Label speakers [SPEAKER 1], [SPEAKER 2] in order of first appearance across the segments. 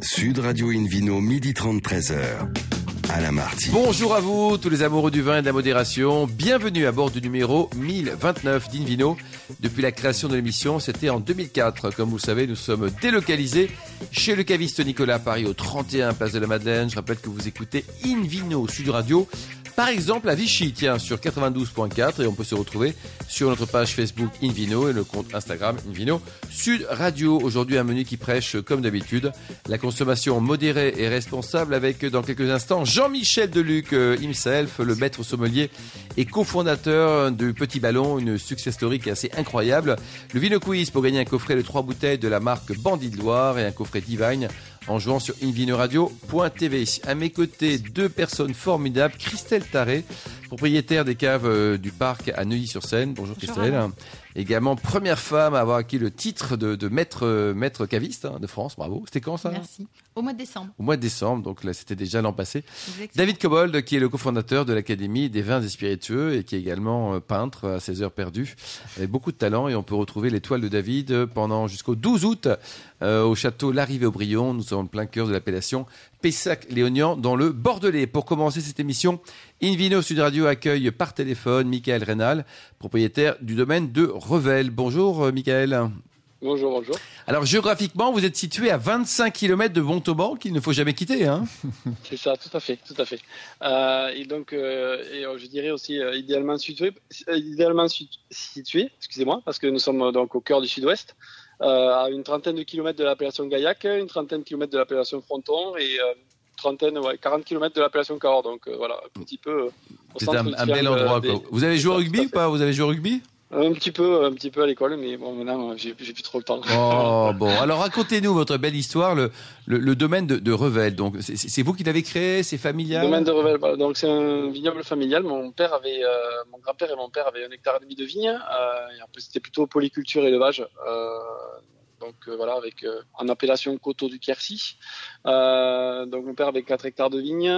[SPEAKER 1] Sud Radio Invino, midi 30, 13h. Alain Marty.
[SPEAKER 2] Bonjour à vous, tous les amoureux du vin et de la modération. Bienvenue à bord du numéro 1029 d'Invino. Depuis la création de l'émission, c'était en 2004. Comme vous le savez, nous sommes délocalisés chez le caviste Nicolas Paris au 31 Place de la Madeleine. Je rappelle que vous écoutez Invino Sud Radio par exemple à Vichy, tiens, sur 92.4 et on peut se retrouver sur notre page Facebook Invino et le compte Instagram Invino Sud Radio. Aujourd'hui un menu qui prêche comme d'habitude la consommation modérée et responsable avec dans quelques instants Jean-Michel Deluc euh, himself, le maître sommelier et cofondateur du Petit Ballon, une success story assez incroyable. Le Vino Quiz pour gagner un coffret de trois bouteilles de la marque Bandit de Loire et un coffret Divine en jouant sur invinoradio.tv. À mes côtés, deux personnes formidables. Christelle Taré, propriétaire des caves euh, du parc à Neuilly-sur-Seine. Bonjour, Christelle. Également première femme à avoir acquis le titre de, maître, maître caviste hein, de France. Bravo. C'était quand ça
[SPEAKER 3] Merci. Au mois de décembre.
[SPEAKER 2] Au mois de décembre, donc là c'était déjà l'an passé. David Cobold, qui est le cofondateur de l'Académie des vins et spiritueux et qui est également euh, peintre à ses heures perdues, avec beaucoup de talent et on peut retrouver l'étoile de David pendant jusqu'au 12 août euh, au château L'Arrivée au Brion. Nous sommes en plein cœur de l'appellation Pessac-Léognan dans le Bordelais. Pour commencer cette émission, Invino Sud Radio accueille par téléphone Michael Rénal, propriétaire du domaine de Revel. Bonjour euh, Michael.
[SPEAKER 4] Bonjour, bonjour.
[SPEAKER 2] Alors géographiquement, vous êtes situé à 25 km de Montauban qu'il ne faut jamais quitter. Hein
[SPEAKER 4] C'est ça, tout à fait, tout à fait. Euh, et donc, euh, et, je dirais aussi idéalement situé, idéalement situé, excusez-moi, parce que nous sommes donc au cœur du Sud-Ouest. À une trentaine de kilomètres de l'appellation Gaillac, une trentaine de kilomètres de l'appellation Fronton et trentaine, ouais, 40 km de l'appellation Cahors. Donc voilà, un petit peu.
[SPEAKER 2] C'est un, un bel endroit. Vous avez joué au rugby ou pas? Vous avez joué au rugby?
[SPEAKER 4] Un petit peu, un petit peu à l'école, mais bon, maintenant, j'ai plus trop le temps.
[SPEAKER 2] Oh, bon. Alors, racontez-nous votre belle histoire, le, le, domaine de, de, Revel. Donc, c'est vous qui l'avez créé, c'est familial?
[SPEAKER 4] Le domaine de Revel, donc c'est un vignoble familial. Mon père avait, euh, mon grand-père et mon père avaient un hectare et demi de vigne. Euh, et après, c'était plutôt polyculture et élevage. Euh, donc euh, voilà, avec euh, en appellation coteau du Quercy. Euh, donc mon père avait 4 hectares de vignes,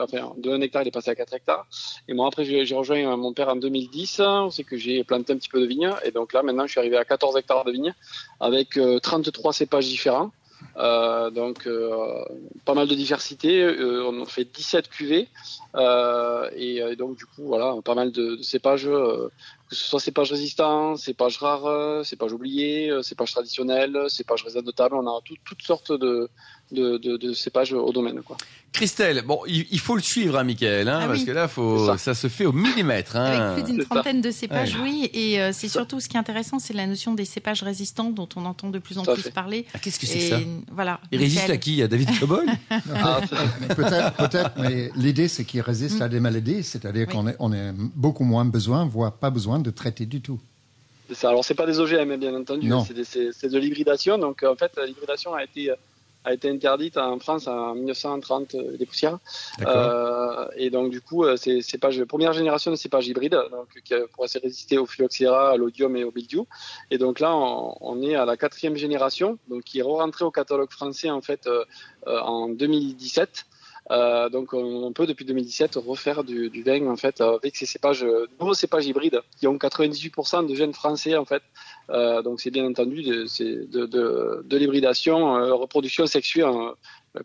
[SPEAKER 4] enfin de 1 hectare il est passé à 4 hectares. Et moi après j'ai rejoint mon père en 2010, c'est que j'ai planté un petit peu de vignes. Et donc là maintenant je suis arrivé à 14 hectares de vignes avec 33 cépages différents. Donc pas mal de diversité. Euh, on fait 17 cuvées et, donc du coup voilà pas mal de, de cépages, que ce soit cépages résistants, cépages rares, cépages oubliés, cépages traditionnels, cépages raisin de table. On a toutes sortes de, de, de, de cépages au domaine. Quoi.
[SPEAKER 2] Christelle, bon, il, faut le suivre, hein, Michael, hein, ah parce que là, faut, ça. se fait au millimètre. Hein.
[SPEAKER 3] Avec plus d'une trentaine de cépages, oui. Et euh, c'est surtout ce qui est intéressant, c'est la notion des cépages résistants dont on entend de plus en plus parler.
[SPEAKER 2] Ah, Qu'est-ce que c'est ça?
[SPEAKER 3] Voilà.
[SPEAKER 2] Il résiste à qui? À David Cobol?
[SPEAKER 5] Ah, Peut-être, peut-être, mais l'idée, c'est qu'il résiste à des maladies, c'est-à-dire qu'on on est beaucoup moins besoin, voire pas besoin de traiter du tout.
[SPEAKER 4] Alors, c'est pas des OGM, bien entendu, c'est de l'hybridation. Donc, en fait, l'hybridation a été a été interdite en France en 1930 euh, des poussières. Euh, et donc du coup, euh, c'est cépages première génération de cépages hybrides, donc qui pourraient résister au phylloxéra, à l'odium et au mildiou. Et donc là, on, est à la quatrième génération, donc qui est rentrée au catalogue français en fait en 2017. Euh, donc on peut depuis 2017 refaire du, du vin en fait avec ces cépages, nouveaux cépages hybrides qui ont 98% de gènes français en fait. Euh, donc c'est bien entendu de, de, de, l'hybridation, euh, reproduction hein,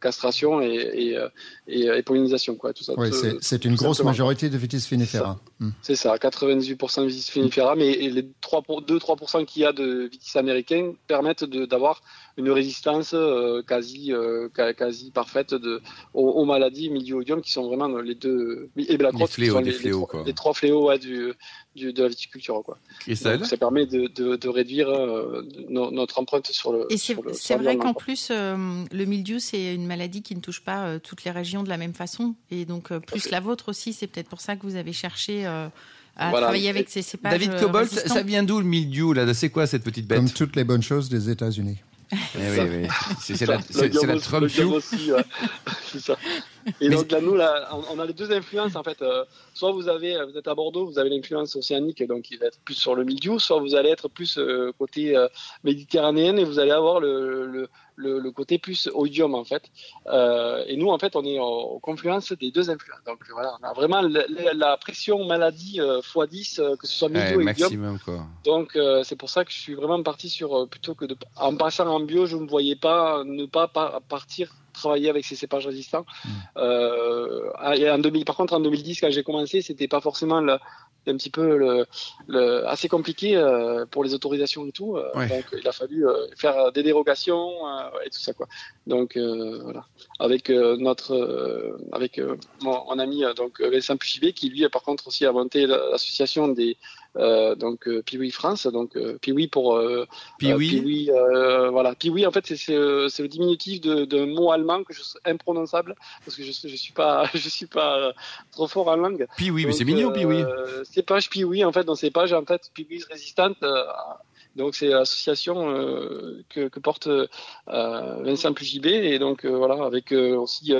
[SPEAKER 4] castration et, et, et, pollinisation quoi. Tout ça.
[SPEAKER 5] Oui, c'est une grosse majorité de vitis vinifera.
[SPEAKER 4] C'est ça, 98% de vitis vinifera, mais les 2-3% qu'il y a de vitis américains permettent d'avoir une résistance euh, quasi euh, quasi parfaite de aux, maladies mildioudium qui sont vraiment les deux
[SPEAKER 2] et la les, fléaux,
[SPEAKER 4] les,
[SPEAKER 2] fléaux,
[SPEAKER 4] les, trois fléaux ouais, du, du, de la viticulture quoi. Donc, ça permet de, de, de réduire euh, notre empreinte sur le.
[SPEAKER 3] Et c'est vrai qu'en plus le mildiou c'est une maladie qui ne touche pas toutes les régions de la même façon et donc plus la vôtre aussi c'est peut-être pour ça que vous avez cherché à travailler avec ces cépages.
[SPEAKER 2] David Cobalt, ça vient d'où le mildiou là? C'est quoi cette petite bête?
[SPEAKER 5] Comme toutes les bonnes choses des États-Unis.
[SPEAKER 2] Eh oui, oui. C'est la, la Trump
[SPEAKER 4] aussi, ouais. ça. Et donc là, nous, là, on a les deux influences en fait. Euh, soit vous avez, vous êtes à Bordeaux, vous avez l'influence océanique, donc il va être plus sur le milieu, soit vous allez être plus euh, côté euh, méditerranéen et vous allez avoir le, le, le, côté plus odium en fait. et nous, en fait, on est en, confluence des deux influences. Donc voilà, on a vraiment la, pression maladie x10, que ce soit milieu et.
[SPEAKER 2] Quoi.
[SPEAKER 4] Donc c'est pour ça que je suis vraiment parti sur plutôt que de, en passant en bio, je ne me voyais pas ne pas partir travailler avec ces cépages résistants. Mmh. Euh, en 2000, par contre, en 2010, quand j'ai commencé, c'était pas forcément le, un petit peu le, le assez compliqué euh, pour les autorisations et tout. Euh, donc il a fallu faire des dérogations et tout ça quoi. Donc voilà, avec notre avec mon, mon, ami donc Vincent Puchibé qui lui par contre aussi a monté l'association des euh, donc euh, Piwi France, donc euh, Piwi pour euh,
[SPEAKER 6] Piwi.
[SPEAKER 4] voilà, Piwi en fait c'est le diminutif d'un mot allemand que je imprononçable parce que je je suis pas je suis pas trop fort en langue.
[SPEAKER 6] Piwi, mais c'est mignon Piwi.
[SPEAKER 4] Cépage Piwi en fait dans ces pages en fait Piwi résistante. donc c'est l'association que, que, porte Vincent Pugibé et donc voilà avec aussi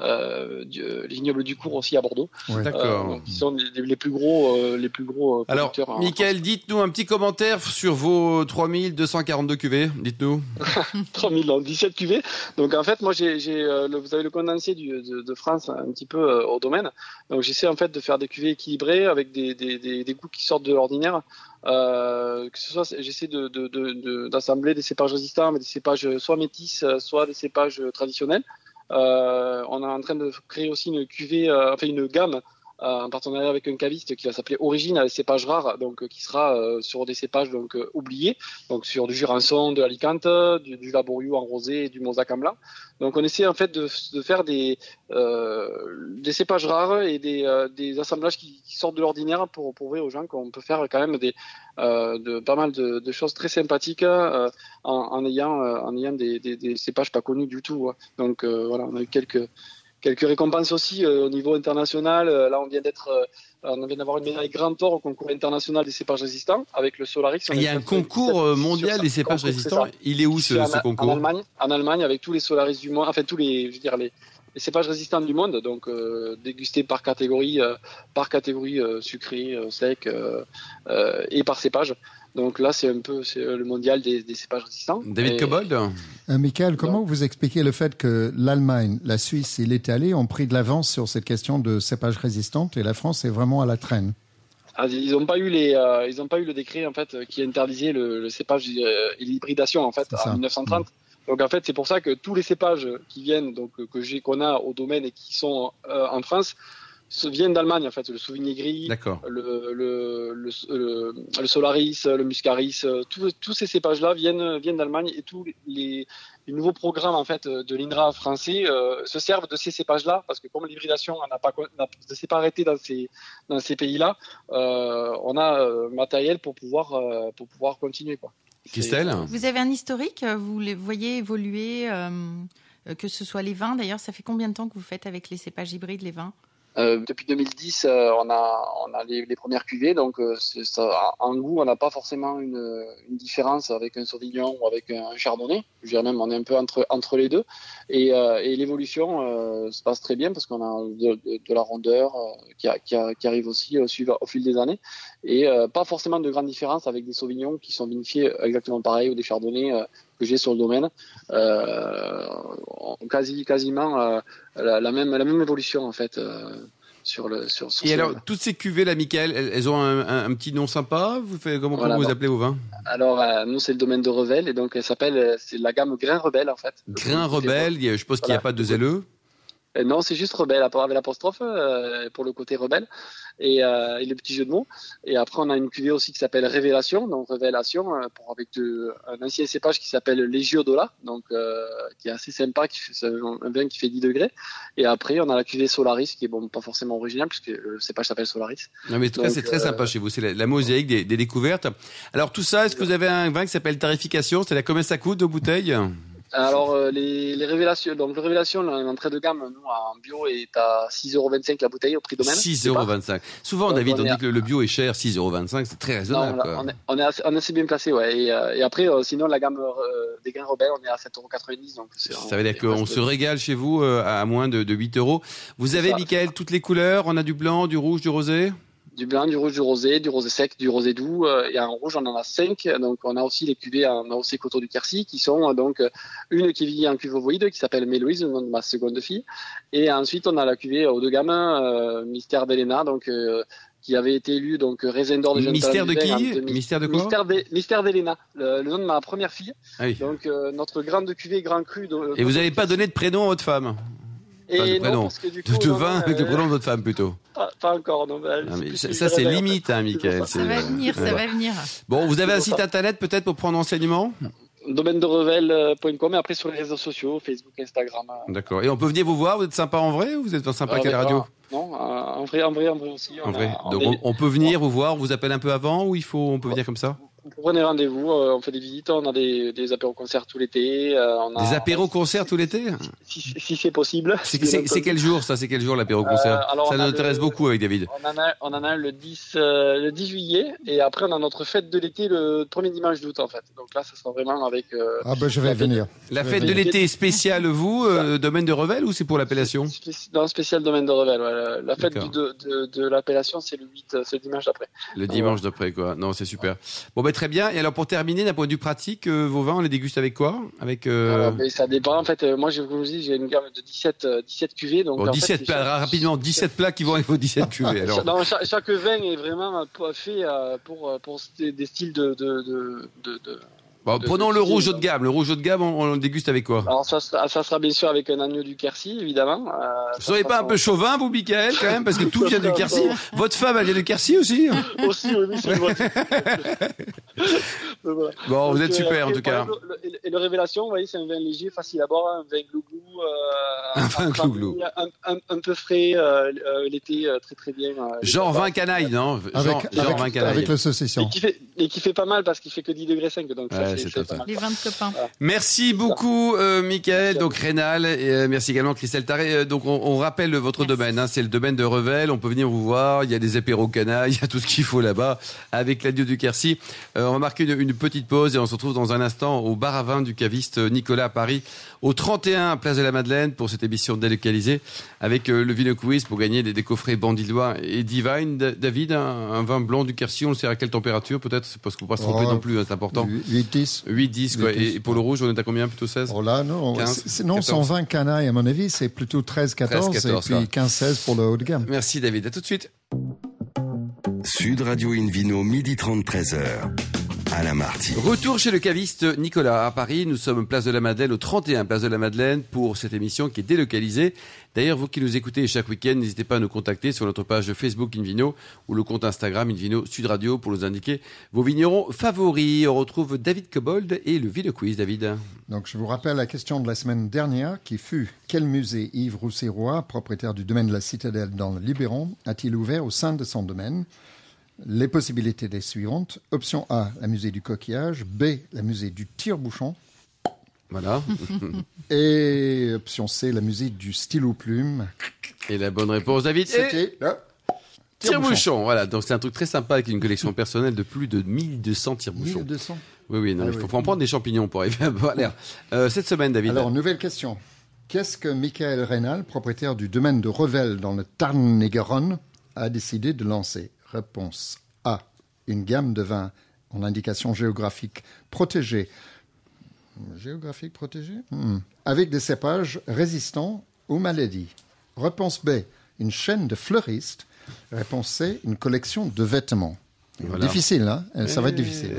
[SPEAKER 4] euh, vignoble du cours aussi à Bordeaux.
[SPEAKER 6] D'accord.
[SPEAKER 4] Euh, qui sont les, plus gros, euh, les plus gros
[SPEAKER 6] Alors, Michael, dites-nous un petit commentaire sur vos 3242 cuvées. Dites-nous.
[SPEAKER 4] 3017 cuvées. Donc en fait, moi, j'ai, vous avez le condensé du, de, France un petit peu au domaine. Donc j'essaie en fait de faire des cuvées équilibrées avec des, des, des, des goûts qui sortent de l'ordinaire. Euh, que ce soit, j'essaie de, de, de, d'assembler des cépages résistants, mais des cépages soit métis, soit des cépages traditionnels. Euh, on est en train de créer aussi une cuvée, euh, enfin une gamme euh, en partenariat avec un caviste qui va s'appeler Origine avec cépages rares, donc qui sera sur des cépages donc oubliés, donc sur du Jurançon, de l'Alicante, du, du Labouriou en rosé et du Mosaque en blanc. Donc on essaie en fait de, faire des, euh, des cépages rares et des, euh, des assemblages qui, sortent de l'ordinaire pour prouver aux gens qu'on peut faire quand même des, euh, de, pas mal de, choses très sympathiques euh, en, ayant, euh, en ayant des, des, des, cépages pas connus du tout. Donc voilà, on a eu quelques quelques récompenses aussi au niveau international. là, on vient d'être, on vient d'avoir une médaille Grand Or au concours international des cépages résistants avec le Solaris.
[SPEAKER 6] Il y a un concours mondial des cépages résistants. Il est où ce, ce concours
[SPEAKER 4] En Allemagne, en Allemagne, avec tous les Solaris du monde, enfin tous les, je veux dire les les cépages résistants du monde, donc euh, dégustés par catégorie, euh, par catégorie euh, sucré, sec et par cépage. Donc là, c'est un peu le mondial des, cépages résistants.
[SPEAKER 6] David Cobold
[SPEAKER 5] Michael, comment vous expliquez le fait que l'Allemagne, la Suisse et l'Italie ont pris de l'avance sur cette question de cépages résistants et la France est vraiment à la traîne?
[SPEAKER 4] Ah, ils n'ont pas eu les, ils ont pas eu le décret en fait qui interdisait le, cépage et l'hybridation en fait en 1930. Donc en fait, c'est pour ça que tous les cépages qui viennent, donc que j'ai, qu'on a au domaine et qui sont euh, en France, viennent d'Allemagne en fait. Le Sauvigné gris, le, le, le, le, Solaris, le Muscaris, euh, tous ces cépages-là viennent viennent d'Allemagne et tous les, les, nouveaux programmes en fait de l'INRA français euh, se servent de ces cépages-là parce que comme l'hybridation n'a pas ne s'est pas arrêtée dans ces dans ces pays-là, euh, on a matériel pour pouvoir pour pouvoir continuer quoi.
[SPEAKER 6] Christelle
[SPEAKER 3] Vous avez un historique Vous les voyez évoluer, euh, que ce soit les vins d'ailleurs Ça fait combien de temps que vous faites avec les cépages hybrides, les vins?
[SPEAKER 4] Euh, depuis 2010, euh, on a, on a les, premières cuvées, donc euh, en goût, on n'a pas forcément une, différence avec un Sauvignon ou avec un Chardonnay. Je dirais même, on est un peu entre, les deux. Et, l'évolution se passe très bien parce qu'on a de, la rondeur qui, arrive aussi au, fil des années. Et pas forcément de grandes différences avec des Sauvignons qui sont vinifiés exactement pareil ou des Chardonnays que j'ai sur le domaine. quasi, quasiment la, même, la même évolution en fait. Euh, sur le, sur,
[SPEAKER 6] Et alors, toutes ces cuvées là, Michael, elles, ont un, un, petit nom sympa Vous faites, Comment, vous appelez vos vins
[SPEAKER 4] Alors, euh, nous, c'est le domaine de Revel, et donc elle s'appelle, euh, c'est la gamme Grain Rebelle en fait.
[SPEAKER 6] Grain Rebelle, je suppose qu'il n'y a pas de ZLE
[SPEAKER 4] non, c'est juste rebelle avec l'apostrophe pour le côté rebelle et, euh, et, le petit jeu de mots. Et après, on a une cuvée aussi qui s'appelle Révélation, donc Révélation, euh, pour avec de, un ancien cépage qui s'appelle Legiodola, donc euh, qui est assez sympa, qui fait un vin qui fait 10 degrés. Et après, on a la cuvée Solaris, qui est bon, pas forcément original, puisque le cépage s'appelle Solaris.
[SPEAKER 6] Non, mais en tout cas, c'est très sympa chez vous. C'est la, mosaïque des, des, découvertes. Alors, tout ça, est-ce que vous avez un vin qui s'appelle Tarification? C'est à combien ça coûte, de bouteilles
[SPEAKER 4] alors euh, les, les, révélations, donc le révélation, l'entrée de gamme, nous en bio est à 6,25€ la bouteille au prix domaine.
[SPEAKER 6] 6,25€. Souvent, David, on, dit que le bio est cher, 6,25€, c'est très raisonnable.
[SPEAKER 4] on, est, on, est assez, on, est, assez, bien placé, ouais. Et, euh, et après, euh, sinon la gamme des grains rebelles, on est à 7,90€. Donc
[SPEAKER 6] ça veut dire qu'on se régale chez vous à moins de, de 8€. Vous avez, Michael, toutes les couleurs. On a du blanc, du rouge, du rosé?
[SPEAKER 4] Du blanc, du rouge, du rosé, du rosé sec, du rosé doux. Euh, et en rouge, on en a cinq. Donc, on a aussi les cuvées en aussi coteau du Quercy, qui sont euh, donc euh, une qui vit en cuve ovoïde, qui s'appelle Méloïse, le nom de ma seconde fille. Et ensuite, on a la cuvée haut de gamme, Mystère d'Elena, donc qui avait été élu donc raisin d'or de
[SPEAKER 6] Mystère de qui Mystère de quoi
[SPEAKER 4] Mystère d'Elena, le, nom de ma première fille. Ah donc notre grande cuvée grand cru.
[SPEAKER 6] Et vous n'avez pas donné de prénom à votre femme?
[SPEAKER 4] Et non, parce
[SPEAKER 6] que du coup, de, vin avec le prénom de votre femme plutôt.
[SPEAKER 4] Pas, encore, non.
[SPEAKER 6] ça, c'est limite, hein, Michael.
[SPEAKER 3] Ça va venir, ça va venir.
[SPEAKER 6] Bon, vous avez un site internet peut-être pour prendre enseignement?
[SPEAKER 4] Domaine de revel.com et après sur les réseaux sociaux, Facebook, Instagram.
[SPEAKER 6] D'accord. Et on peut venir vous voir Vous êtes sympa en vrai ou vous êtes sympa qu'à la radio?
[SPEAKER 4] Non, en vrai, en vrai, en vrai aussi.
[SPEAKER 6] En vrai. Donc on, peut venir vous voir, on vous appelle un peu avant ou il faut, on peut venir comme ça?
[SPEAKER 4] Prenez rendez-vous, euh, on fait des visites, on a des, des apéros-concerts tout l'été.
[SPEAKER 6] Euh, des apéros-concerts tout l'été
[SPEAKER 4] Si, c'est possible.
[SPEAKER 6] C'est quel jour ça C'est quel jour l'apéro-concert euh, Ça nous intéresse beaucoup avec David.
[SPEAKER 4] On en a, on en a le, 10, le 10 juillet et après on a notre fête de l'été le premier dimanche d'août en fait. Donc là, ça sera vraiment avec.
[SPEAKER 5] ah ben je vais venir.
[SPEAKER 6] La fête de l'été spéciale, vous, domaine de Revel ou c'est pour l'appellation?
[SPEAKER 4] Non, spécial domaine de Revel. La fête de, de, de l'appellation, c'est le 8, ce dimanche d'après.
[SPEAKER 6] Le dimanche d'après, quoi. Non, c'est super. Bon, ben très bien. Et alors pour terminer, d'un point de vue pratique, euh, vos vins, on les déguste avec quoi? Avec
[SPEAKER 4] euh, Ça dépend. En fait, euh, moi, je vous dis, j'ai une gamme de 17, 17 17 Donc,
[SPEAKER 6] 17 plats, rapidement, 17 plats qui vont avec vos 17 cuvées. Alors.
[SPEAKER 4] non, chaque, vin est vraiment fait pour, pour des styles de, de, de
[SPEAKER 6] prenons le rouge haut de gamme. Le rouge haut de gamme, on, le déguste avec quoi
[SPEAKER 4] Alors ça sera, bien sûr avec un agneau du Quercy, évidemment.
[SPEAKER 6] Euh, vous soyez pas un peu chauvin, vous, Michael, quand même, parce que tout vient du Quercy. Votre femme, elle vient du Quercy aussi
[SPEAKER 4] Aussi, oui, c'est vrai.
[SPEAKER 6] Bon, vous êtes super en tout cas.
[SPEAKER 4] et le Révélation, vous voyez, c'est un vin léger, facile à boire, un vin glouglou.
[SPEAKER 6] Euh, un vin glouglou.
[SPEAKER 4] Un, peu frais euh, l'été, très très bien.
[SPEAKER 6] genre vin canaille, non?
[SPEAKER 5] Genre, vin canaille. Avec le saucisson.
[SPEAKER 4] Et qui fait, et qui fait pas mal parce qu'il fait que 10 degrés 5, donc ça
[SPEAKER 3] les 20 copains.
[SPEAKER 6] Merci beaucoup, euh, Michael. Donc, Rénal. Et, euh, merci également, Christelle Taré. Euh, donc, on, on, rappelle votre domaine. Hein, c'est le domaine de Revel. On peut venir vous voir. Il y a des apéros cana. Il y a tout ce qu'il faut là-bas avec l'adieu du Quercy. Euh, on va marquer une, une, petite pause et on se retrouve dans un instant au bar à vin du caviste Nicolas à Paris, au 31 Place de la Madeleine pour cette émission délocalisée avec le Vino Quiz pour gagner des, des coffrets Bandidois et Divine. David, un, vin blanc du Quercy, on le sait à quelle température peut-être? Parce qu'on ne peut pas se tromper oh, non plus, hein, c'est important.
[SPEAKER 5] 8-10.
[SPEAKER 6] 8-10, quoi. Et, pour le rouge, on est à combien Plutôt 16
[SPEAKER 5] Oh là, non. 15, non, 120 canailles, à mon avis, c'est plutôt 13-14 et puis 15-16 pour le haut de gamme.
[SPEAKER 6] Merci David, à tout de suite.
[SPEAKER 1] Sud Radio Invino, midi 30, 13h.
[SPEAKER 6] Retour chez le caviste Nicolas à Paris. Nous sommes place de la Madeleine, au 31 place de la Madeleine, pour cette émission qui est délocalisée. D'ailleurs, vous qui nous écoutez chaque week-end, n'hésitez pas à nous contacter sur notre page Facebook Invino ou le compte Instagram Invino Sud Radio pour nous indiquer vos vignerons favoris. On retrouve David Cobold et le Ville Quiz, David.
[SPEAKER 5] Donc, je vous rappelle la question de la semaine dernière qui fut quel musée Yves Roussérois, propriétaire du domaine de la Citadelle dans le Libéron, a-t-il ouvert au sein de son domaine? Les possibilités des suivantes. Option A, la musée du coquillage. B, la musée du tire-bouchon.
[SPEAKER 6] Voilà.
[SPEAKER 5] Et option C, la musée du stylo plume.
[SPEAKER 6] Et la bonne réponse, David,
[SPEAKER 5] c'était
[SPEAKER 6] tire-bouchon. Voilà, donc c'est un truc très sympa avec une collection personnelle de plus de 1200 tire-bouchons.
[SPEAKER 5] 1200
[SPEAKER 6] Oui, oui, non, ah il faut, en prendre des champignons pour arriver à avoir l'air. Euh, cette semaine, David.
[SPEAKER 5] Alors, nouvelle question. Qu'est-ce que Michael Reynal, propriétaire du domaine de Revel dans le Tarn-et-Garonne, a décidé de lancer? Réponse A. Une gamme de vins en indication géographique protégée. Géographique protégée hmm. Avec des cépages résistants aux maladies. Réponse B. Une chaîne de fleuristes. Réponse C. Une collection de vêtements. Difficile, hein Ça va être difficile.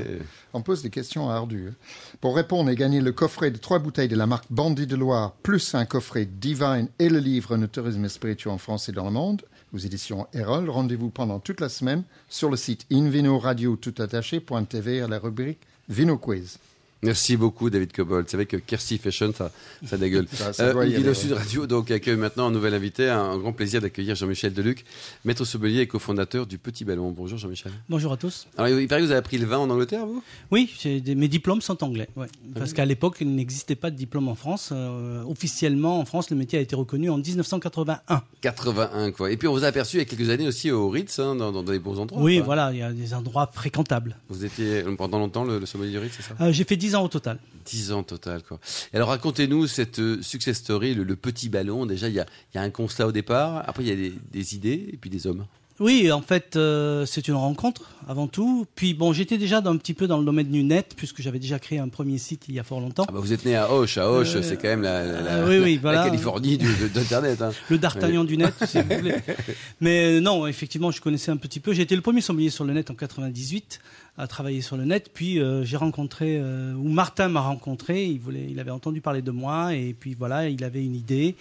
[SPEAKER 5] On pose des questions ardues. Pour répondre et gagner le coffret de trois bouteilles de la marque Bandit de Loire, plus un coffret Divine et le livre No tourisme spirituel en France et dans le monde, aux éditions Erol. Rendez-vous pendant toute la semaine sur le site invinoradio.toutattaché.tv à la rubrique Vino Quiz.
[SPEAKER 6] Merci beaucoup, David Cobold. C'est vrai que Kersey Fashion, ça, ça dégueule. ça, ça euh, Sud Radio donc, accueille maintenant un nouvel invité. Un, grand plaisir d'accueillir Jean-Michel Deluc, maître sommelier et cofondateur du Petit Ballon. Bonjour, Jean-Michel.
[SPEAKER 7] Bonjour à tous.
[SPEAKER 6] Alors, il paraît que vous avez appris le vin en Angleterre, vous?
[SPEAKER 7] Oui, mes diplômes sont anglais. Parce qu'à l'époque, il n'existait pas de diplôme en France. Euh, officiellement, en France, le métier a été reconnu en 1981.
[SPEAKER 6] 81, quoi. Et puis, on vous a aperçu il y a quelques années aussi au Ritz, hein, dans, dans, des beaux endroits.
[SPEAKER 7] Oui, voilà, il y a des endroits fréquentables.
[SPEAKER 6] Vous étiez pendant longtemps le, sommelier du Ritz, c'est ça?
[SPEAKER 7] Euh, J'ai fait 10 ans au total.
[SPEAKER 6] 10 ans total, quoi. alors, racontez-nous cette euh, success story, le, petit ballon. Déjà, il y a, un constat au départ, après, il y a des, idées et puis des hommes.
[SPEAKER 7] Oui, en fait, euh, c'est une rencontre avant tout. Puis bon, j'étais déjà un petit peu dans le domaine du net puisque j'avais déjà créé un premier site il y a fort longtemps.
[SPEAKER 6] Ah bah vous êtes né à Auch. À Auch, c'est quand même la,
[SPEAKER 7] oui, oui, voilà.
[SPEAKER 6] Californie d'Internet. Hein.
[SPEAKER 7] Le D'Artagnan du net, si vous voulez. Mais non, effectivement, je connaissais un petit peu. J'ai été le premier sommelier sur le net en 98 à travailler sur le net. Puis euh, j'ai rencontré, euh, ou Martin m'a rencontré, il, voulait, il avait entendu parler de moi, et puis voilà, il avait une idée.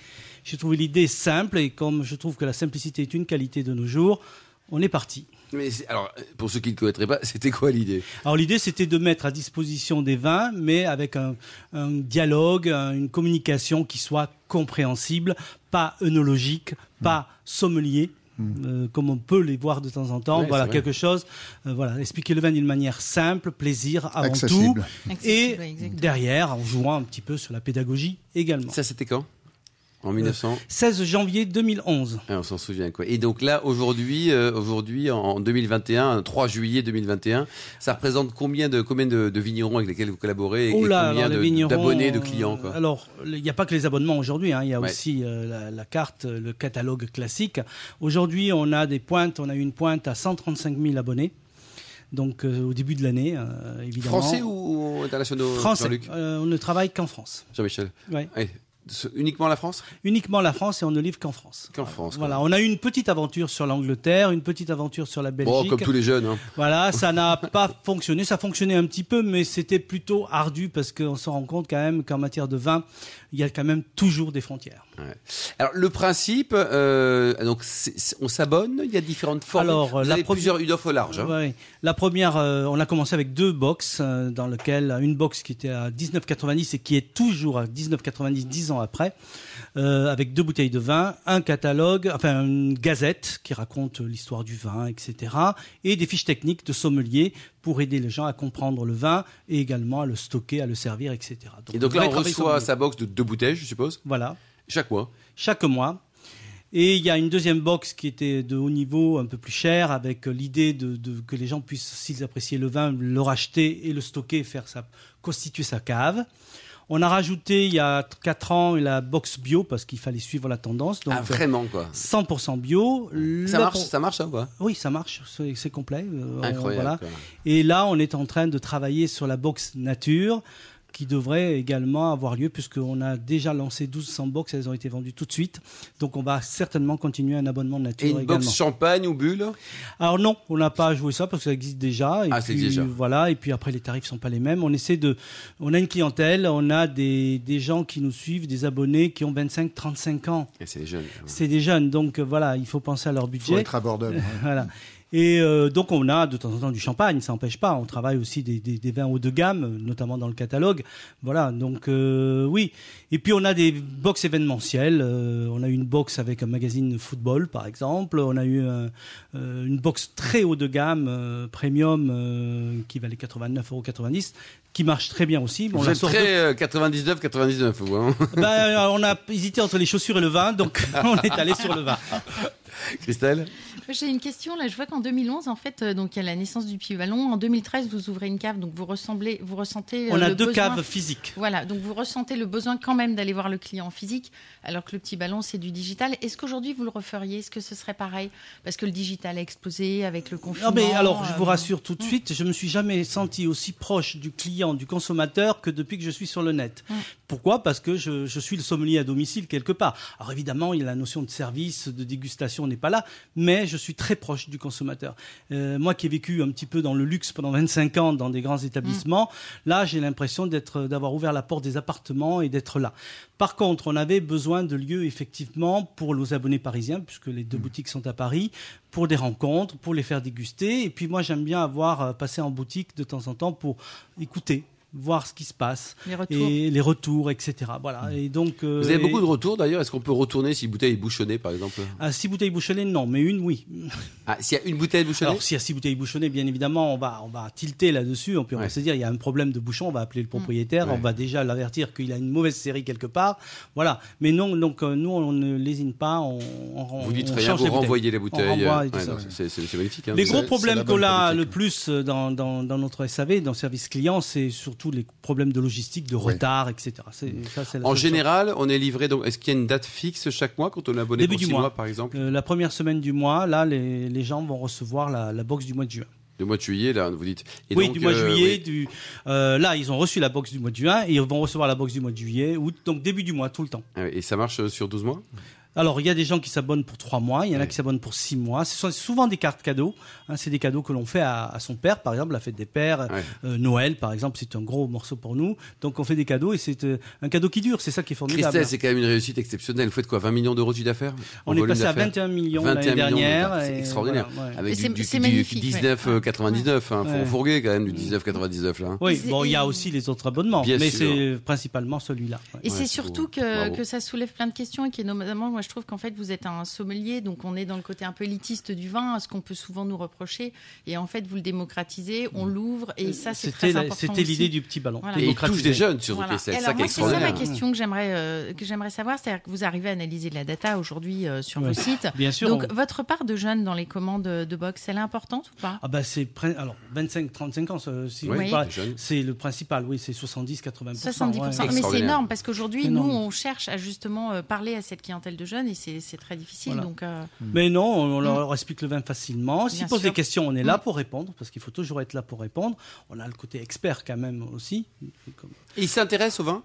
[SPEAKER 7] J'ai trouvé l'idée simple, et comme je trouve que la simplicité est une qualité de nos jours, on est parti.
[SPEAKER 6] Mais alors, pour ceux qui ne connaîtraient pas, c'était quoi l'idée?
[SPEAKER 7] Alors l'idée, c'était de mettre à disposition des vins, mais avec un, un dialogue, une communication qui soit compréhensible, pas œnologique, pas sommelier, euh, comme on peut les voir de temps en temps. voilà, quelque chose. Euh, voilà, expliquer le vin d'une manière simple, plaisir avant tout. Et derrière, en jouant un petit peu sur la pédagogie également.
[SPEAKER 6] Ça, c'était quand? En 1900
[SPEAKER 7] 16 janvier 2011.
[SPEAKER 6] Ah, on s'en souvient quoi. Et donc là aujourd'hui euh, aujourd'hui en 2021 3 juillet 2021, ça représente combien de combien de, vignerons avec lesquels vous collaborez et, combien d'abonnés de, clients quoi?
[SPEAKER 7] Alors, il n'y a pas que les abonnements aujourd'hui hein. il y a aussi euh, la, carte le catalogue classique. Aujourd'hui, on a des pointes, on a une pointe à 135 000 abonnés. Donc euh, au début de l'année, évidemment.
[SPEAKER 6] Français ou internationaux
[SPEAKER 7] Français. on ne travaille qu'en France.
[SPEAKER 6] Jean-Michel? Ouais. Uniquement la France?
[SPEAKER 7] Uniquement la France et on ne livre qu'en France.
[SPEAKER 6] Qu'en France.
[SPEAKER 7] Voilà, on a eu une petite aventure sur l'Angleterre, une petite aventure sur la Belgique.
[SPEAKER 6] Bon, comme tous les jeunes. Hein.
[SPEAKER 7] Voilà, ça n'a pas fonctionné. Ça fonctionnait un petit peu, mais c'était plutôt ardu parce qu'on se rend compte quand même qu'en matière de vin, il y a quand même toujours des frontières.
[SPEAKER 6] Alors le principe, euh, donc on s'abonne, il y a différentes formes. Alors la plusieurs une offre large.
[SPEAKER 7] Hein. La première, euh, on a commencé avec deux box euh, dans lequel une box qui était à 19,90 et qui est toujours à 19,90 dix ans après, avec deux bouteilles de vin, un catalogue, enfin une gazette qui raconte l'histoire du vin, etc. Et des fiches techniques de sommelier pour aider les gens à comprendre le vin et également à le stocker, à le servir, etc.
[SPEAKER 6] Donc, et donc là, on reçoit sa box de deux bouteilles, je suppose
[SPEAKER 7] Voilà.
[SPEAKER 6] Chaque mois
[SPEAKER 7] Chaque mois. Et il y a une deuxième box qui était de haut niveau, un peu plus chère, avec l'idée de, que les gens puissent, s'ils appréciaient le vin, le racheter et le stocker, faire sa, constituer sa cave. On a rajouté il y a 4 ans la box bio parce qu'il fallait suivre la tendance.
[SPEAKER 6] Donc, ah, vraiment quoi
[SPEAKER 7] 100% bio.
[SPEAKER 6] Ça marche, ça marche ça ou
[SPEAKER 7] Oui, ça marche, c'est complet.
[SPEAKER 6] Euh, Incroyable. voilà.
[SPEAKER 7] Et là, on est en train de travailler sur la box nature qui devrait également avoir lieu puisqu'on a déjà lancé 1200 box, elles ont été vendues tout de suite. Donc on va certainement continuer un abonnement de nature
[SPEAKER 6] et une box champagne ou bulle
[SPEAKER 7] Alors non, on n'a pas joué ça parce que ça existe déjà.
[SPEAKER 6] Et ah,
[SPEAKER 7] puis,
[SPEAKER 6] déjà.
[SPEAKER 7] Voilà, et puis après les tarifs sont pas les mêmes. On essaie de, on a une clientèle, on a des, des gens qui nous suivent, des abonnés qui ont 25, 35 ans.
[SPEAKER 6] Et c'est des jeunes.
[SPEAKER 7] C'est des jeunes, donc voilà, il faut penser à leur budget. Il
[SPEAKER 5] faut être abordable.
[SPEAKER 7] voilà. Et euh, donc on a de temps en temps du champagne, ça n'empêche pas. On travaille aussi des, des, des, vins haut de gamme, notamment dans le catalogue. Voilà, donc euh, oui. Et puis on a des box événementielles. Euh, on a eu une box avec un magazine football, par exemple. On a eu une box très haut de gamme, premium, qui valait 89,90 euros qui marche très bien aussi.
[SPEAKER 6] Bon, vous êtes très 99, 99, vous. Hein
[SPEAKER 7] ben, on a hésité entre les chaussures et le vin, donc on est allé sur le vin.
[SPEAKER 6] Christelle
[SPEAKER 3] j'ai une question. Là, je vois qu'en 2011, en fait, euh, donc il y a la naissance du Puy Vallon. En 2013, vous ouvrez une cave, donc vous ressemblez, vous ressentez.
[SPEAKER 7] Euh, On a deux caves physiques.
[SPEAKER 3] Voilà, donc vous ressentez le besoin quand même d'aller voir le client physique, alors que le Petit Ballon, c'est du digital. Est-ce qu'aujourd'hui vous le referiez? Est-ce que ce serait pareil? Parce que le digital a explosé avec le confinement.
[SPEAKER 7] Non, mais alors, je vous euh, rassure tout de suite, je me suis jamais senti aussi proche du client, du consommateur, que depuis que je suis sur le net. Pourquoi? Parce que je, je, suis le sommelier à domicile quelque part. Alors évidemment, il y a la notion de service, de dégustation n'est pas là, mais je suis très proche du consommateur. Euh, moi qui ai vécu un petit peu dans le luxe pendant 25 ans dans des grands établissements, mm. là j'ai l'impression d'être, d'avoir ouvert la porte des appartements et d'être là. Par contre, on avait besoin de lieux effectivement pour nos abonnés parisiens, puisque les deux mm. boutiques sont à Paris, pour des rencontres, pour les faire déguster. Et puis moi j'aime bien avoir euh, passé en boutique de temps en temps pour écouter voir ce qui se passe
[SPEAKER 3] les retours.
[SPEAKER 7] et les retours, etc. Voilà. Mm. Et donc,
[SPEAKER 6] euh, vous avez beaucoup de retours d'ailleurs. Est-ce qu'on peut retourner si bouteille est bouchonnée, par exemple?
[SPEAKER 7] Ah, Six bouteilles bouchonnées, non, mais une, oui.
[SPEAKER 6] Ah, s'il y a une bouteille bouchonnée?
[SPEAKER 7] Alors, s'il y a six bouteilles bouchonnées, bien évidemment, on va, on va tilter là-dessus. On peut se dire, il y a un problème de bouchon, on va appeler le propriétaire, on va déjà l'avertir qu'il a une mauvaise série quelque part. Voilà. Mais non, donc euh, nous, on ne lésine pas. On,
[SPEAKER 6] vous dites rien, vous renvoyez les bouteilles. C'est magnifique. Hein.
[SPEAKER 7] les gros problèmes qu'on a le plus dans, dans, dans, notre SAV, dans le service client, c'est surtout surtout les problèmes de logistique, de retard, etc.
[SPEAKER 6] en général, on est livré. Donc, est-ce qu'il y a une date fixe chaque mois quand on est abonné
[SPEAKER 7] Début
[SPEAKER 6] pour
[SPEAKER 7] du
[SPEAKER 6] six
[SPEAKER 7] mois.
[SPEAKER 6] mois, par exemple
[SPEAKER 7] La première semaine du mois, là, les, les gens vont recevoir la, la box du mois de juin.
[SPEAKER 6] Du mois de juillet, là, vous dites.
[SPEAKER 7] Et oui, donc, du mois de juillet. Oui. Du, euh, là, ils ont reçu la box du mois de juin et ils vont recevoir la box du mois de juillet, août, donc début du mois, tout le temps.
[SPEAKER 6] Et ça marche sur 12 mois?
[SPEAKER 7] Alors, il y a des gens qui s'abonnent pour trois mois, il y en a qui s'abonnent pour six mois. Ce sont souvent des cartes cadeaux. Hein, c'est des cadeaux que l'on fait à, à, son père, par exemple, la fête des pères. Ouais. Euh, Noël, par exemple, c'est un gros morceau pour nous. Donc, on fait des cadeaux et c'est euh, un cadeau qui dure. C'est ça qui est formidable.
[SPEAKER 6] Christelle, c'est quand même une réussite exceptionnelle. Vous faites quoi 20 millions d'euros de d'affaires
[SPEAKER 7] On est passé à 21 millions l'année dernière.
[SPEAKER 6] C'est extraordinaire.
[SPEAKER 3] Voilà, ouais.
[SPEAKER 6] Avec du, du,
[SPEAKER 3] du,
[SPEAKER 6] du 19,99. Hein, faut fourguer quand même du 19,99 là.
[SPEAKER 7] Oui, bon, il y a aussi les autres abonnements,
[SPEAKER 6] Bien
[SPEAKER 7] mais
[SPEAKER 6] sûr.
[SPEAKER 7] c'est principalement celui-là.
[SPEAKER 3] Et c'est surtout que, que ça soulève plein de questions et qui est notamment, moi, je trouve qu'en fait, vous êtes un sommelier, donc on est dans le côté un peu élitiste du vin, ce qu'on peut souvent nous reprocher. Et en fait, vous le démocratisez, on l'ouvre, et ça, c'est très important.
[SPEAKER 7] C'était l'idée du petit ballon.
[SPEAKER 6] Voilà. Et il touche des jeunes, surtout.
[SPEAKER 3] Voilà.
[SPEAKER 6] C'est
[SPEAKER 3] Alors,
[SPEAKER 6] ça qui est
[SPEAKER 3] moi, c'est ça ma question que j'aimerais euh, que j'aimerais savoir, c'est-à-dire que vous arrivez à analyser de la data aujourd'hui euh, sur
[SPEAKER 7] Ouais.
[SPEAKER 3] vos sites.
[SPEAKER 7] Bien sûr,
[SPEAKER 3] Donc,
[SPEAKER 7] on-
[SPEAKER 3] votre part de jeunes dans les commandes de box, elle est importante ou pas?
[SPEAKER 7] Ah bah c'est alors 25 35 ans si
[SPEAKER 6] Oui,
[SPEAKER 7] c'est le principal oui c'est 70 80
[SPEAKER 3] 70%.
[SPEAKER 7] ouais.
[SPEAKER 3] Mais c'est énorme parce qu'aujourd'hui, nous, on cherche à justement euh, parler à cette clientèle de jeunes et c'est très difficile.
[SPEAKER 7] Voilà.
[SPEAKER 3] Donc, euh,
[SPEAKER 7] Mais non, on leur explique le vin facilement. S'ils posent des questions, on est là
[SPEAKER 3] Mm.
[SPEAKER 7] pour répondre, parce qu'il faut toujours être là pour répondre. On a le côté expert quand même aussi.
[SPEAKER 6] Et ils s'intéressent au vin?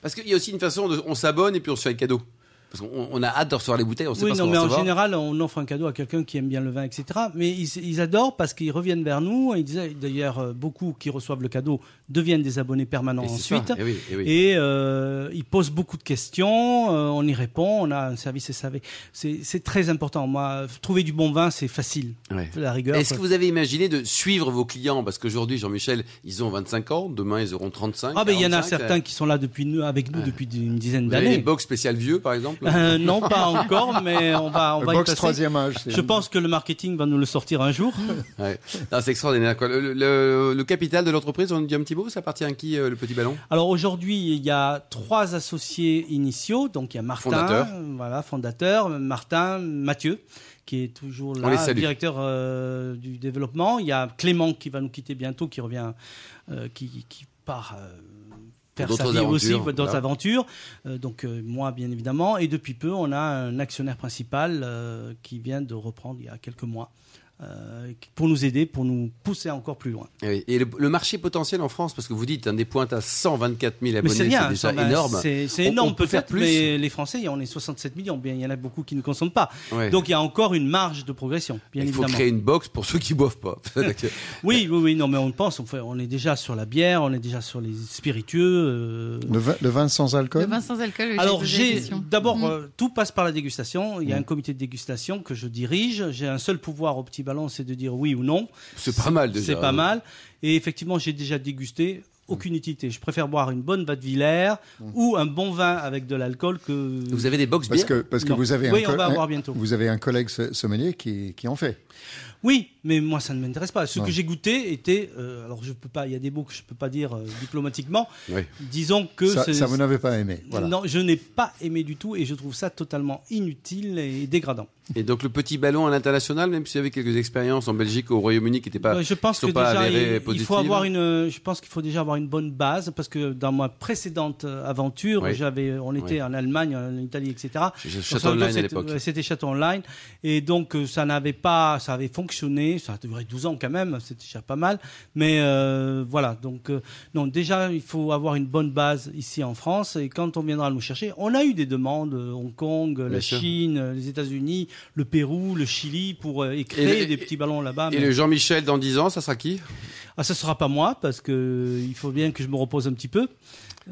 [SPEAKER 6] Parce qu'il y a aussi une façon de, on s'abonne et puis on se fait un cadeau. Parce qu'on on a hâte de recevoir les bouteilles, on sait
[SPEAKER 7] Oui,
[SPEAKER 6] pas
[SPEAKER 7] non, mais en
[SPEAKER 6] recevoir.
[SPEAKER 7] général, on offre un cadeau à quelqu'un qui aime bien le vin, etc. Mais ils, ils adorent parce qu'ils reviennent vers nous. Ils disaient d'ailleurs, euh, beaucoup qui reçoivent le cadeau deviennent des abonnés permanents
[SPEAKER 6] Et
[SPEAKER 7] ensuite.
[SPEAKER 6] Eh oui, eh oui.
[SPEAKER 7] Et euh, ils posent beaucoup de questions, euh, on y répond, on a un service SAV. C'est très important. Moi, trouver du bon vin, c'est facile.
[SPEAKER 6] Ouais.
[SPEAKER 7] La rigueur.
[SPEAKER 6] Est-ce que vous avez imaginé de suivre vos clients? Parce qu'aujourd'hui, Jean-Michel, ils ont 25 ans, demain ils auront 35.
[SPEAKER 7] Ah ben il y en a
[SPEAKER 6] 45,
[SPEAKER 7] certains qui sont là depuis nous, avec nous depuis une dizaine
[SPEAKER 6] avez des
[SPEAKER 7] d'années.
[SPEAKER 6] box spéciales vieux, par exemple?
[SPEAKER 7] Euh, non, pas encore, mais on va on
[SPEAKER 5] Le
[SPEAKER 7] va y
[SPEAKER 5] box
[SPEAKER 7] passer.
[SPEAKER 5] troisième âge. c'est-
[SPEAKER 7] Je pense que le marketing va nous le sortir un jour.
[SPEAKER 6] Ouais. C'est extraordinaire. Quoi. Le, le- le capital de l'entreprise, on nous dit un petit mot, ça appartient à qui, euh, le petit ballon?
[SPEAKER 7] Alors aujourd'hui, il y a trois associés initiaux. Donc il y a Martin,
[SPEAKER 6] Fondateur.
[SPEAKER 7] voilà, fondateur, Martin, Mathieu, qui est toujours là, directeur euh, du développement. Il y a Clément qui va nous quitter bientôt, qui revient, euh, qui, qui part. Faire sa vie aussi, d'autres
[SPEAKER 6] voilà.
[SPEAKER 7] aventures. Euh, donc euh, moi, bien évidemment. Et depuis peu, on a un actionnaire principal euh, qui vient de reprendre il y a quelques mois euh, pour nous aider, pour nous pousser encore plus loin.
[SPEAKER 6] Oui. Et le, le marché potentiel en France, parce que vous dites, un des pointes à 124 000
[SPEAKER 7] Mais
[SPEAKER 6] abonnés,
[SPEAKER 7] c'est
[SPEAKER 6] déjà
[SPEAKER 7] ça, ben,
[SPEAKER 6] énorme.
[SPEAKER 7] C'est
[SPEAKER 6] On-
[SPEAKER 7] énorme
[SPEAKER 6] on peut faire
[SPEAKER 7] peut-être,
[SPEAKER 6] plus.
[SPEAKER 7] mais les Français, on est 67 millions, bien il y en a beaucoup qui ne consomment pas.
[SPEAKER 6] Ouais.
[SPEAKER 7] Donc il y a encore une marge de progression, bien
[SPEAKER 6] il faut
[SPEAKER 7] évidemment.
[SPEAKER 6] créer une box pour ceux qui boivent pas.
[SPEAKER 7] Oui, oui, oui, non, mais on pense, on, fait, on est déjà sur la bière, on est déjà sur les spiritueux. euh,
[SPEAKER 5] Le vin, le vin sans alcool?
[SPEAKER 3] Le vin sans alcool, oui,
[SPEAKER 7] Alors
[SPEAKER 3] j'ai
[SPEAKER 7] d'abord
[SPEAKER 3] Mm.
[SPEAKER 7] euh, tout passe par la dégustation. Il y a
[SPEAKER 5] Mm.
[SPEAKER 7] un comité de dégustation que je dirige. J'ai un seul pouvoir au c'est de dire oui ou non.
[SPEAKER 6] c'est pas mal déjà.
[SPEAKER 7] C'est pas mal. Et effectivement, j'ai déjà dégusté. Aucune utilité. Je préfère boire une bonne Vadevillers ou un bon vin avec de l'alcool que.
[SPEAKER 6] Vous avez des box
[SPEAKER 5] Parce
[SPEAKER 6] bières
[SPEAKER 5] que, parce que
[SPEAKER 7] Non.
[SPEAKER 5] vous avez
[SPEAKER 7] Oui,
[SPEAKER 5] un,
[SPEAKER 7] on va avoir bientôt.
[SPEAKER 5] vous avez un collègue so- sommelier qui, qui en fait.
[SPEAKER 7] Oui, mais moi ça ne m'intéresse pas. Ce
[SPEAKER 5] Ouais.
[SPEAKER 7] que j'ai goûté était, euh, alors je peux pas, il y a des mots que je peux pas dire euh, diplomatiquement.
[SPEAKER 6] Oui.
[SPEAKER 7] Disons que
[SPEAKER 5] Ça, ça vous n'avez pas aimé. Voilà.
[SPEAKER 7] non, je n'ai pas aimé du tout et je trouve ça totalement inutile et dégradant.
[SPEAKER 6] Et donc le petit ballon à l'international, même si vous avez quelques expériences en Belgique, au Royaume-Uni, qui n'étaient pas,
[SPEAKER 7] Ouais, je pense
[SPEAKER 6] qui
[SPEAKER 7] que
[SPEAKER 6] sont pas
[SPEAKER 7] déjà
[SPEAKER 6] avérées
[SPEAKER 7] il, il
[SPEAKER 6] positives.
[SPEAKER 7] faut avoir une, je pense qu'il faut déjà avoir une bonne base parce que dans ma précédente euh, aventure,
[SPEAKER 6] Oui.
[SPEAKER 7] j'avais, on était
[SPEAKER 6] Oui.
[SPEAKER 7] en Allemagne, en Italie, etc.
[SPEAKER 6] Château
[SPEAKER 7] ça
[SPEAKER 6] Online à
[SPEAKER 7] c'était-
[SPEAKER 6] l'époque.
[SPEAKER 7] ouais, C'était Château Online. Et donc, euh, ça n'avait pas, ça avait fonctionné. Ça a duré 12 ans quand même. C'était déjà pas mal. Mais euh, voilà. Donc, euh, non, déjà, il faut avoir une bonne base ici en France. Et quand on viendra nous chercher, on a eu des demandes, euh, Hong Kong, la
[SPEAKER 6] sûr.
[SPEAKER 7] Chine, euh, les États-Unis, le Pérou, le Chili, pour euh,
[SPEAKER 6] le-
[SPEAKER 7] des petits ballons là-bas.
[SPEAKER 6] Et
[SPEAKER 7] mais-
[SPEAKER 6] le Jean-Michel dans 10 ans, ça sera qui?
[SPEAKER 7] Ah, ce sera pas moi parce que euh, il faut bien que je me repose un petit peu.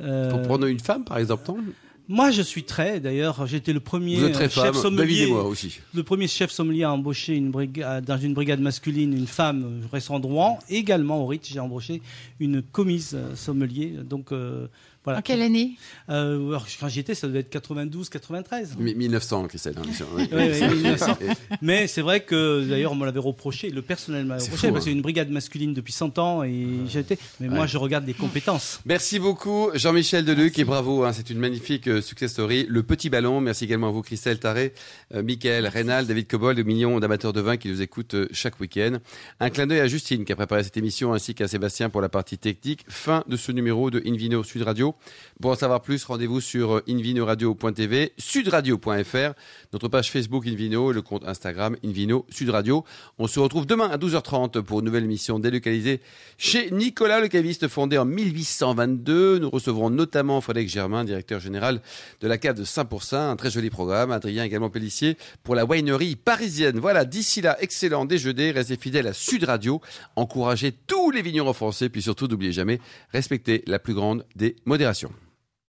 [SPEAKER 7] Euh,
[SPEAKER 6] Pour prendre une femme, par exemple, non?
[SPEAKER 7] Moi, je suis très. D'ailleurs, été le premier
[SPEAKER 6] Vous êtes très
[SPEAKER 7] chef
[SPEAKER 6] femme.
[SPEAKER 7] Sommelier.
[SPEAKER 6] moi aussi.
[SPEAKER 7] Le premier chef sommelier à embaucher une brigade, dans une brigade masculine une femme euh, restaurant de Rouen. Également au Ritz, j'ai embauché une commise euh, sommelier. Donc, euh,
[SPEAKER 3] En quelle année?
[SPEAKER 7] Euh, Quand j'y étais, ça devait être 92, 93.
[SPEAKER 6] 1900, Christelle. Hein,
[SPEAKER 7] oui, oui, 1900. Mais c'est vrai que d'ailleurs, on me l'avait reproché, le personnel m'a reproché, parce que c'est hein. une brigade masculine depuis 100 ans et j'étais. Mais moi, je regarde les compétences.
[SPEAKER 6] Merci beaucoup, Jean-Michel Deluc, et bravo, hein, c'est une magnifique euh, success story. Le petit ballon, merci également à vous, Christelle Taré, euh, Michael, Rénal, David Cobol, des millions d'amateurs de vin qui nous écoutent euh, chaque week-end. Un clin d'œil à Justine qui a préparé cette émission, ainsi qu'à Sébastien pour la partie technique. Fin de ce numéro de Invino Sud Radio. Pour en savoir plus, rendez-vous sur invinoradio.tv, sudradio.fr, notre page Facebook Invino, le compte Instagram Invino Sud Radio. On se retrouve demain à 12h30 pour une nouvelle émission délocalisée chez Nicolas le caviste, fondé en 1822. Nous recevrons notamment Frédéric Germain, directeur général de la cave de Saint-Pourçain. Un très joli programme. Adrien également Pellissier pour la winery parisienne. Voilà, d'ici là, excellent déjeuner. Restez fidèles à Sud Radio. Encouragez tous les vignerons français. Puis surtout, n'oubliez jamais, respectez la plus grande des modérations. Fédération.